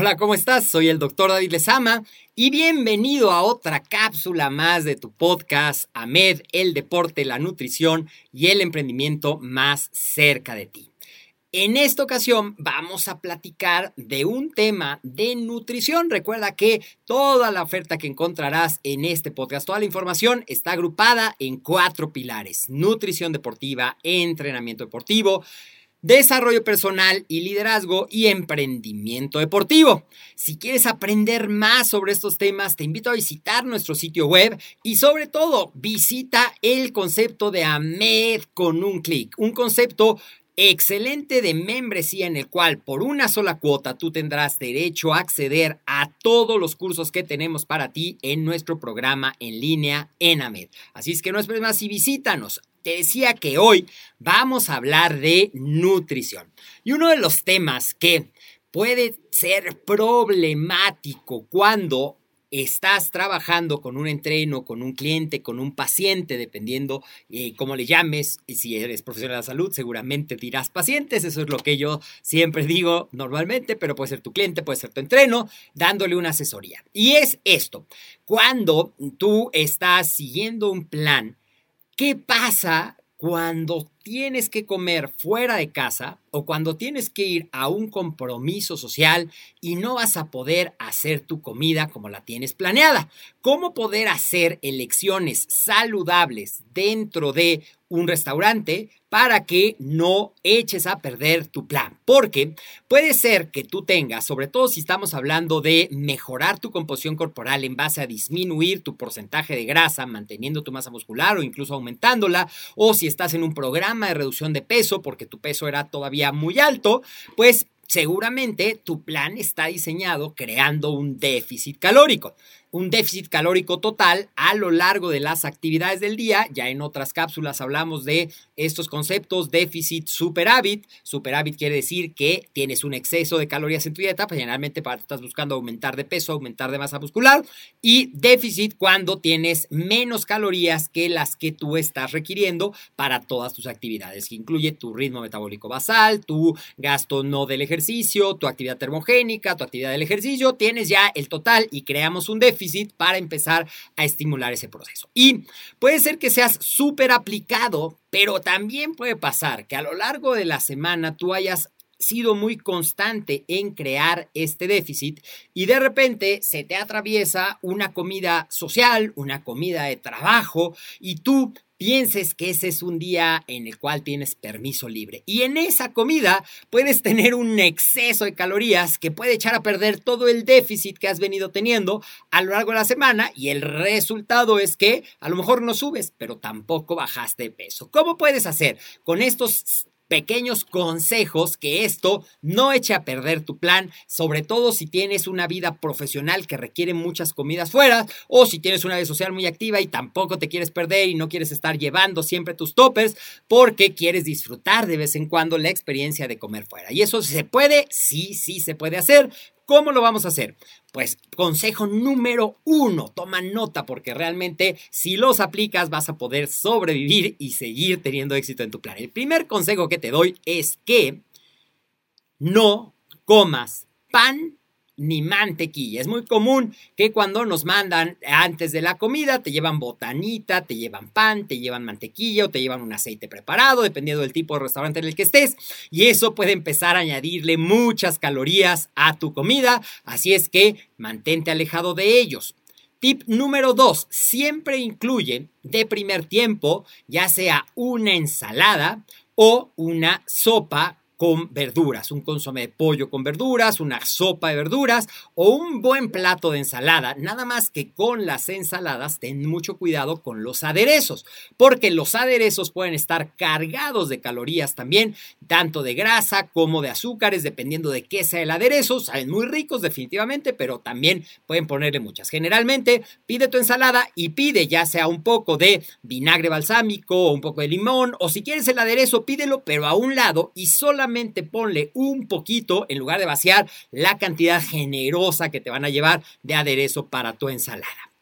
Hola, ¿cómo estás? Soy el doctor David Lezama y bienvenido a otra cápsula más de tu podcast AMED, el deporte, la nutrición y el emprendimiento más cerca de ti. En esta ocasión vamos a platicar de un tema de nutrición. Recuerda que toda la oferta que encontrarás en este podcast, toda la información está agrupada en cuatro pilares. Nutrición deportiva, entrenamiento deportivo, desarrollo personal y liderazgo y emprendimiento deportivo. Si quieres aprender más sobre estos temas, te invito a visitar nuestro sitio web y sobre todo visita el concepto de AMED con un clic, un concepto excelente de membresía en el cual por una sola cuota tú tendrás derecho a acceder a todos los cursos que tenemos para ti en nuestro programa en línea en AMED. Así es que no esperes más y visítanos. Te decía que hoy vamos a hablar de nutrición. Y uno de los temas que puede ser problemático cuando estás trabajando con un entreno, con un cliente, con un paciente, dependiendo eh, cómo le llames, y si eres profesional de la salud, seguramente dirás pacientes, eso es lo que yo siempre digo normalmente, pero puede ser tu cliente, puede ser tu entreno, dándole una asesoría. Y es esto, cuando tú estás siguiendo un plan, ¿qué pasa cuando tienes que comer fuera de casa o cuando tienes que ir a un compromiso social y no vas a poder hacer tu comida como la tienes planeada. ¿Cómo poder hacer elecciones saludables dentro de un restaurante para que no eches a perder tu plan. Porque puede ser que tú tengas, sobre todo si estamos hablando de mejorar tu composición corporal en base a disminuir tu porcentaje de grasa, manteniendo tu masa muscular o incluso aumentándola, o si estás en un programa de reducción de peso porque tu peso era todavía muy alto, pues seguramente tu plan está diseñado creando un déficit calórico un déficit calórico total a lo largo de las actividades del día. Ya en otras cápsulas hablamos de estos conceptos, déficit, superávit. Superávit quiere decir que tienes un exceso de calorías en tu dieta, pues generalmente estás buscando aumentar de peso, aumentar de masa muscular. Y déficit cuando tienes menos calorías que las que tú estás requiriendo para todas tus actividades, que incluye tu ritmo metabólico basal, tu gasto no del ejercicio, tu actividad termogénica, tu actividad del ejercicio. Tienes ya el total y creamos un déficit para empezar a estimular ese proceso. Y puede ser que seas súper aplicado, pero también puede pasar que a lo largo de la semana tú hayas sido muy constante en crear este déficit y de repente se te atraviesa una comida social, una comida de trabajo y tú pienses que ese es un día en el cual tienes permiso libre. Y en esa comida puedes tener un exceso de calorías que puede echar a perder todo el déficit que has venido teniendo a lo largo de la semana y el resultado es que a lo mejor no subes, pero tampoco bajaste de peso. ¿Cómo puedes hacer con estos pequeños consejos que esto no eche a perder tu plan, sobre todo si tienes una vida profesional que requiere muchas comidas fuera o si tienes una vida social muy activa y tampoco te quieres perder y no quieres estar llevando siempre tus toppers porque quieres disfrutar de vez en cuando la experiencia de comer fuera. Y eso se puede, sí, sí se puede hacer. ¿Cómo lo vamos a hacer? Pues consejo número uno, toma nota porque realmente si los aplicas vas a poder sobrevivir y seguir teniendo éxito en tu plan. El primer consejo que te doy es que no comas pan ni mantequilla. Es muy común que cuando nos mandan antes de la comida te llevan botanita, te llevan pan, te llevan mantequilla o te llevan un aceite preparado, dependiendo del tipo de restaurante en el que estés. Y eso puede empezar a añadirle muchas calorías a tu comida. Así es que mantente alejado de ellos. Tip número 2. Siempre incluye de primer tiempo ya sea una ensalada o una sopa con verduras, un consomé de pollo con verduras, una sopa de verduras o un buen plato de ensalada. Nada más que con las ensaladas ten mucho cuidado con los aderezos, porque los aderezos pueden estar cargados de calorías también, tanto de grasa como de azúcares, dependiendo de qué sea el aderezo. Saben muy ricos definitivamente, pero también pueden ponerle muchas. Generalmente pide tu ensalada y pide ya sea un poco de vinagre balsámico o un poco de limón, o si quieres el aderezo, pídelo, pero a un lado y ponle un poquito en lugar de vaciar la cantidad generosa que te van a llevar de aderezo para tu ensalada.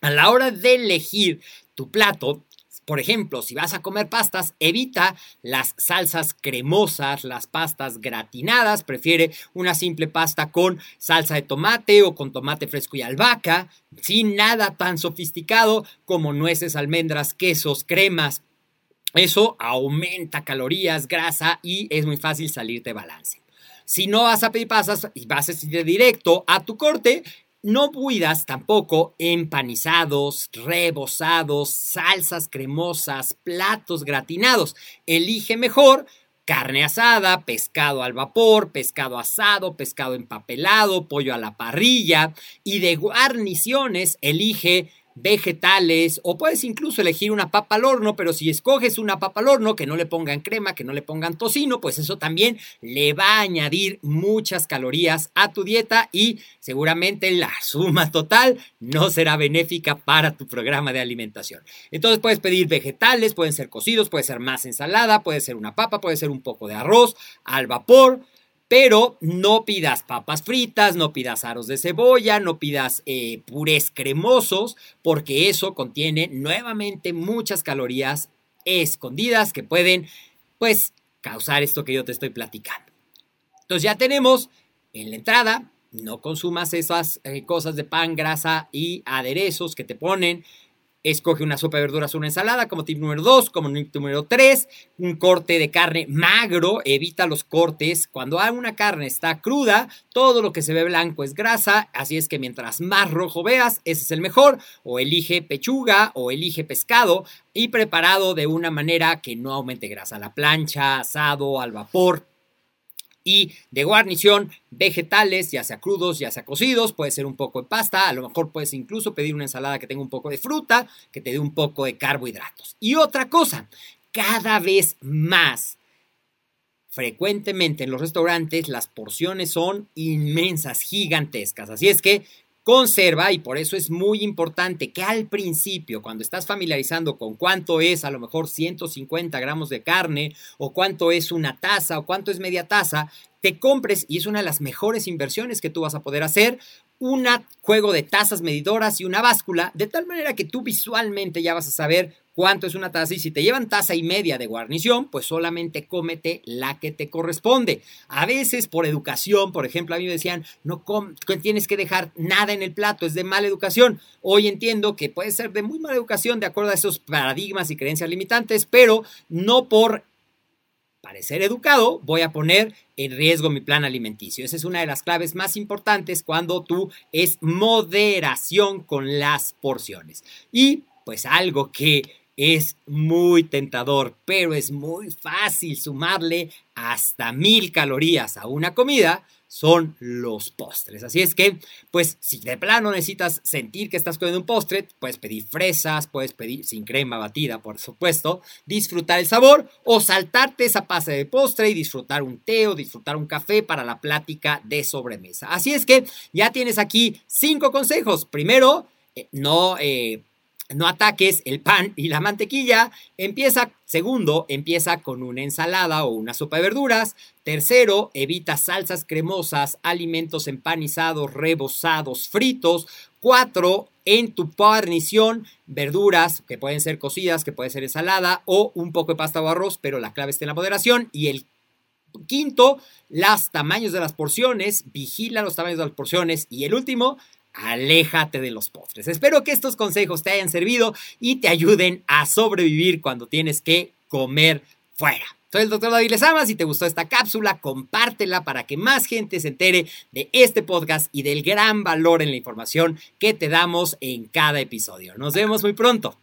A la hora de elegir tu plato, por ejemplo, si vas a comer pastas, evita las salsas cremosas, las pastas gratinadas, prefiere una simple pasta con salsa de tomate o con tomate fresco y albahaca, sin nada tan sofisticado como nueces, almendras, quesos, cremas, eso aumenta calorías, grasa y es muy fácil salir de balance. Si no vas a pedir pasas y vas a ir directo a tu corte, no cuidas tampoco empanizados, rebozados, salsas cremosas, platos gratinados. Elige mejor carne asada, pescado al vapor, pescado asado, pescado empapelado, pollo a la parrilla y de guarniciones elige vegetales o puedes incluso elegir una papa al horno, pero si escoges una papa al horno que no le pongan crema, que no le pongan tocino, pues eso también le va a añadir muchas calorías a tu dieta y seguramente la suma total no será benéfica para tu programa de alimentación. Entonces puedes pedir vegetales, pueden ser cocidos, puede ser más ensalada, puede ser una papa, puede ser un poco de arroz al vapor, pero no pidas papas fritas, no pidas aros de cebolla, no pidas eh, purés cremosos, porque eso contiene nuevamente muchas calorías escondidas que pueden, pues, causar esto que yo te estoy platicando. Entonces ya tenemos en la entrada, no consumas esas eh, cosas de pan, grasa y aderezos que te ponen Escoge una sopa de verduras o una ensalada como tip número 2, como tip número 3, un corte de carne magro, evita los cortes. Cuando una carne está cruda, todo lo que se ve blanco es grasa, así es que mientras más rojo veas, ese es el mejor. O elige pechuga o elige pescado y preparado de una manera que no aumente grasa. La plancha, asado, al vapor, y de guarnición vegetales, ya sea crudos, ya sea cocidos, puede ser un poco de pasta, a lo mejor puedes incluso pedir una ensalada que tenga un poco de fruta, que te dé un poco de carbohidratos. Y otra cosa, cada vez más frecuentemente en los restaurantes las porciones son inmensas, gigantescas, así es que conserva y por eso es muy importante que al principio, cuando estás familiarizando con cuánto es a lo mejor 150 gramos de carne o cuánto es una taza o cuánto es media taza, te compres, y es una de las mejores inversiones que tú vas a poder hacer, un juego de tazas medidoras y una báscula, de tal manera que tú visualmente ya vas a saber cuánto es una taza y si te llevan taza y media de guarnición, pues solamente cómete la que te corresponde. A veces por educación, por ejemplo, a mí me decían, no tienes que dejar nada en el plato, es de mala educación. Hoy entiendo que puede ser de muy mala educación de acuerdo a esos paradigmas y creencias limitantes, pero no por parecer educado, voy a poner en riesgo mi plan alimenticio. Esa es una de las claves más importantes cuando tú es moderación con las porciones. Y pues algo que es muy tentador, pero es muy fácil sumarle hasta mil calorías a una comida son los postres. Así es que, pues, si de plano necesitas sentir que estás comiendo un postre, puedes pedir fresas, puedes pedir sin crema batida, por supuesto, disfrutar el sabor o saltarte esa pase de postre y disfrutar un té o disfrutar un café para la plática de sobremesa. Así es que ya tienes aquí cinco consejos. Primero, eh, no... Eh, no ataques el pan y la mantequilla. Empieza, segundo, empieza con una ensalada o una sopa de verduras. Tercero, evita salsas cremosas, alimentos empanizados, rebozados, fritos. Cuatro, en tu guarnición, verduras que pueden ser cocidas, que puede ser ensalada o un poco de pasta o arroz, pero la clave está en la moderación. Y el quinto, los tamaños de las porciones, vigila los tamaños de las porciones. Y el último, aléjate de los postres. Espero que estos consejos te hayan servido y te ayuden a sobrevivir cuando tienes que comer fuera. Soy el doctor David Lezama. Si te gustó esta cápsula, compártela para que más gente se entere de este podcast y del gran valor en la información que te damos en cada episodio. Nos vemos muy pronto.